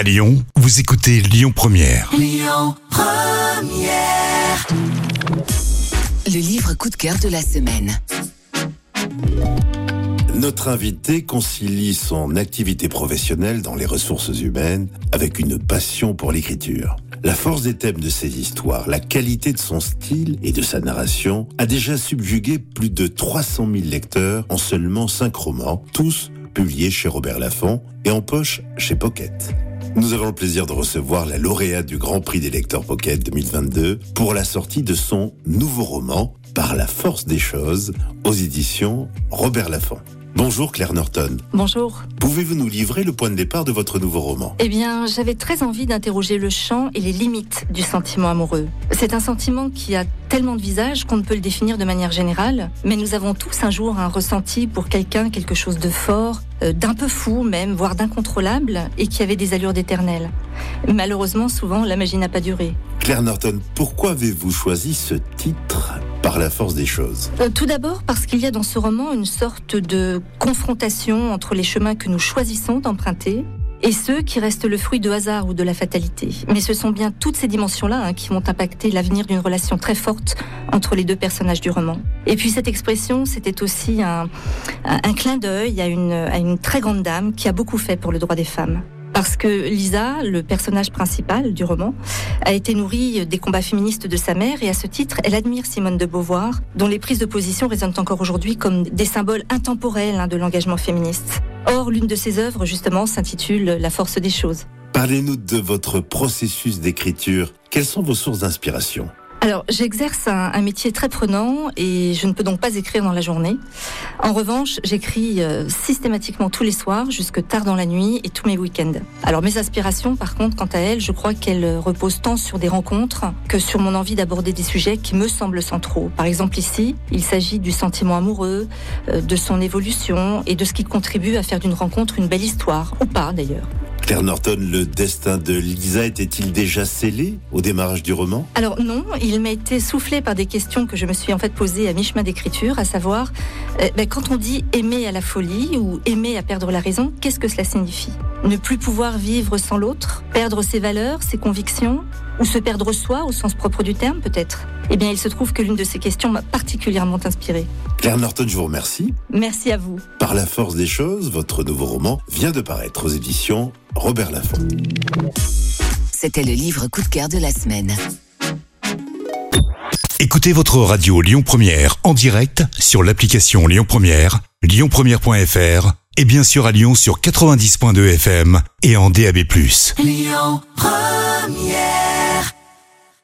À Lyon, vous écoutez Lyon Première. Le livre coup de cœur de la semaine. Notre invité concilie son activité professionnelle dans les ressources humaines avec une passion pour l'écriture. La force des thèmes de ses histoires, la qualité de son style et de sa narration a déjà subjugué plus de 300 000 lecteurs en seulement 5 romans, tous publiés chez Robert Laffont et en poche chez Pocket. Nous avons le plaisir de recevoir la lauréate du Grand Prix des lecteurs Pocket 2022 pour la sortie de son nouveau roman Par la force des choses aux éditions Robert Laffont. Bonjour Claire Norton. Bonjour. Pouvez-vous nous livrer le point de départ de votre nouveau roman? Eh bien, j'avais très envie d'interroger le champ et les limites du sentiment amoureux. C'est un sentiment qui a tellement de visages qu'on ne peut le définir de manière générale, mais nous avons tous un jour un ressenti pour quelqu'un, quelque chose de fort, euh, d'un peu fou même, voire d'incontrôlable, et qui avait des allures d'éternel. Malheureusement, souvent, la magie n'a pas duré. Claire Norton, pourquoi avez-vous choisi ce titre? La force des choses Euh, Tout d'abord parce qu'il y a dans ce roman une sorte de confrontation entre les chemins que nous choisissons d'emprunter et ceux qui restent le fruit de hasard ou de la fatalité. Mais ce sont bien toutes ces dimensions-là hein, qui vont impacter l'avenir d'une relation très forte entre les deux personnages du roman. Et puis cette expression, c'était aussi un, clin d'œil à une très grande dame qui a beaucoup fait pour le droit des femmes. Parce que Lisa, le personnage principal du roman, a été nourrie des combats féministes de sa mère et à ce titre, elle admire Simone de Beauvoir, dont les prises de position résonnent encore aujourd'hui comme des symboles intemporels hein, de l'engagement féministe. Or, l'une de ses œuvres, justement, s'intitule La force des choses. Parlez-nous de votre processus d'écriture. Quelles sont vos sources d'inspiration? Alors, j'exerce un, un métier très prenant et je ne peux donc pas écrire dans la journée. En revanche, j'écris euh, systématiquement tous les soirs, jusque tard dans la nuit et tous mes week-ends. Alors, mes aspirations, par contre, quant à elles, je crois qu'elles reposent tant sur des rencontres que sur mon envie d'aborder des sujets qui me semblent centraux. Par exemple, ici, il s'agit du sentiment amoureux, euh, de son évolution et de ce qui contribue à faire d'une rencontre une belle histoire, ou pas d'ailleurs. Claire Norton, le destin de Lisa était-il déjà scellé au démarrage du roman? Alors non, il m'a été soufflé par des questions que je me suis en fait posées à mi-chemin d'écriture, à savoir, euh, ben, quand on dit aimer à la folie ou aimer à perdre la raison, qu'est-ce que cela signifie? Ne plus pouvoir vivre sans l'autre, perdre ses valeurs, ses convictions, ou se perdre soi au sens propre du terme peut-être? Eh bien, il se trouve que l'une de ces questions m'a particulièrement inspirée. Claire Norton, je vous remercie. Merci à vous. Par la force des choses, votre nouveau roman vient de paraître aux éditions Robert Laffont. C'était le livre coup de cœur de la semaine. Écoutez votre radio Lyon Première en direct sur l'application Lyon Première, lyonpremière.fr et bien sûr à Lyon sur 90.2 FM et en DAB+. Lyon Première